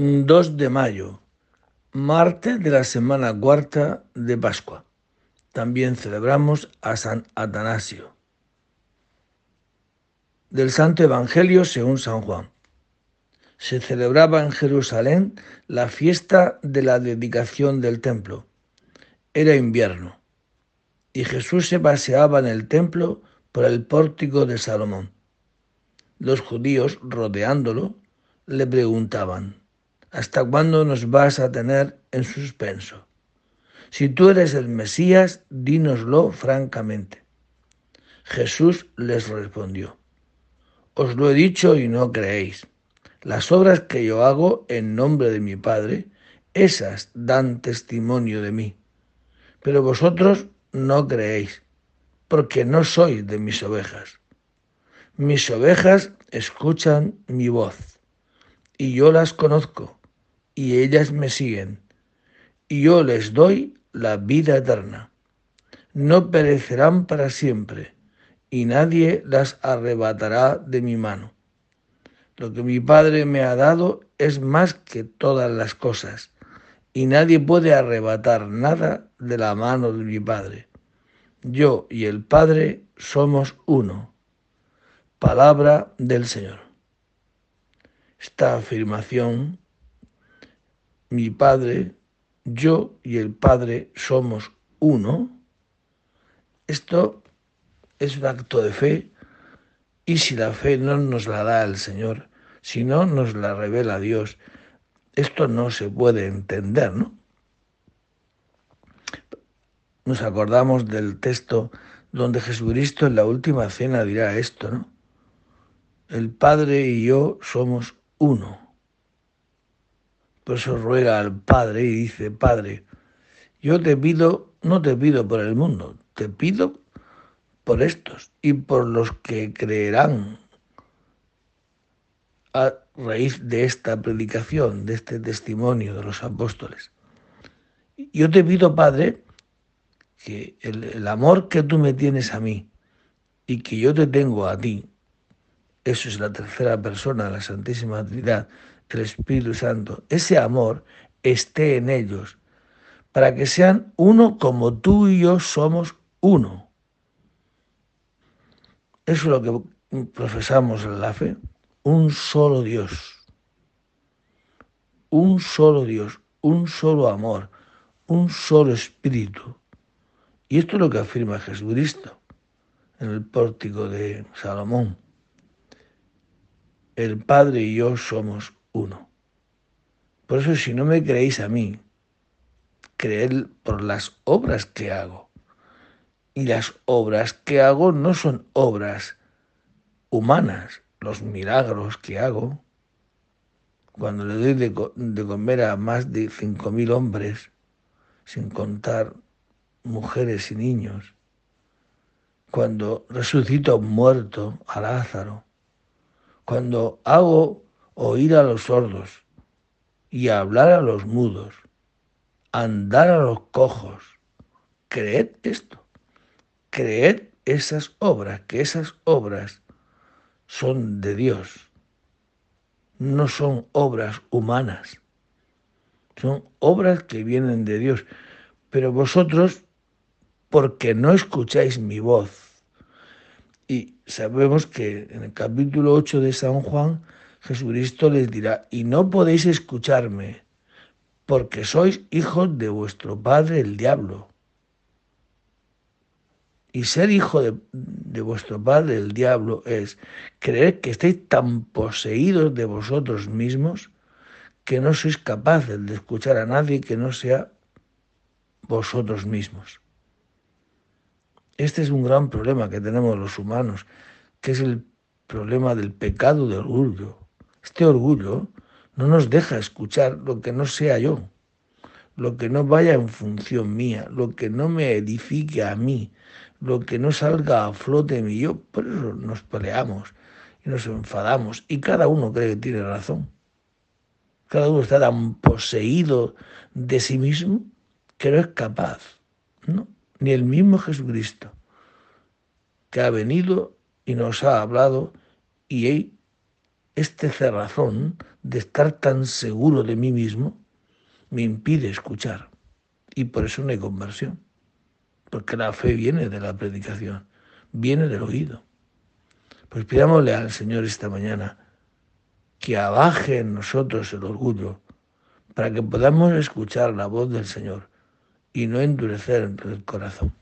2 de mayo, martes de la semana cuarta de Pascua. También celebramos a San Atanasio. Del Santo Evangelio según San Juan. Se celebraba en Jerusalén la fiesta de la dedicación del templo. Era invierno y Jesús se paseaba en el templo por el pórtico de Salomón. Los judíos, rodeándolo, le preguntaban, ¿Hasta cuándo nos vas a tener en suspenso? Si tú eres el Mesías, dínoslo francamente. Jesús les respondió, Os lo he dicho y no creéis. Las obras que yo hago en nombre de mi Padre, esas dan testimonio de mí. Pero vosotros no creéis, porque no sois de mis ovejas. Mis ovejas escuchan mi voz, y yo las conozco y ellas me siguen, y yo les doy la vida eterna. No perecerán para siempre, y nadie las arrebatará de mi mano. Lo que mi Padre me ha dado es más que todas las cosas, y nadie puede arrebatar nada de la mano de mi Padre. Yo y el Padre somos uno. Palabra del Señor. Esta afirmación mi Padre, yo y el Padre somos uno, esto es un acto de fe y si la fe no nos la da el Señor, si no nos la revela Dios, esto no se puede entender, ¿no? Nos acordamos del texto donde Jesucristo en la última cena dirá esto, ¿no? El Padre y yo somos uno. Por eso ruega al Padre y dice, Padre, yo te pido, no te pido por el mundo, te pido por estos y por los que creerán a raíz de esta predicación, de este testimonio de los apóstoles. Yo te pido, Padre, que el, el, amor que tú me tienes a mí y que yo te tengo a ti, eso es la tercera persona de la Santísima Trinidad, el Espíritu Santo, ese amor esté en ellos, para que sean uno como tú y yo somos uno. Eso es lo que profesamos en la fe, un solo Dios, un solo Dios, un solo amor, un solo espíritu. Y esto es lo que afirma Jesucristo en el pórtico de Salomón. El Padre y yo somos uno. Por eso si no me creéis a mí, creed por las obras que hago. Y las obras que hago no son obras humanas, los milagros que hago. Cuando le doy de, de comer a más de cinco mil hombres, sin contar mujeres y niños. Cuando resucito muerto, a Lázaro. Cuando hago oír a los sordos y hablar a los mudos, andar a los cojos. Creed esto, creed esas obras, que esas obras son de Dios, no son obras humanas, son obras que vienen de Dios. Pero vosotros, porque no escucháis mi voz, y sabemos que en el capítulo 8 de San Juan, Jesucristo les dirá, y no podéis escucharme, porque sois hijos de vuestro padre el diablo. Y ser hijo de, vuestro padre el diablo es creer que estáis tan poseídos de vosotros mismos que no sois capaces de escuchar a nadie que no sea vosotros mismos. Este es un gran problema que tenemos los humanos, que es el problema del pecado del orgullo. Este orgullo no nos deja escuchar lo que no sea yo, lo que no vaya en función mía, lo que no me edifique a mí, lo que no salga a flote mí. Yo, por eso nos peleamos y nos enfadamos y cada uno cree que tiene razón. Cada uno está tan poseído de sí mismo que no es capaz, ¿no? Ni el mismo Jesucristo, que ha venido y nos ha hablado y este cerrazón de estar tan seguro de mí mismo me impide escuchar. Y por eso no hay conversión. Porque la fe viene de la predicación, viene del oído. Pues pidámosle al Señor esta mañana que abaje en nosotros el orgullo para que podamos escuchar la voz del Señor y no endurecer el corazón.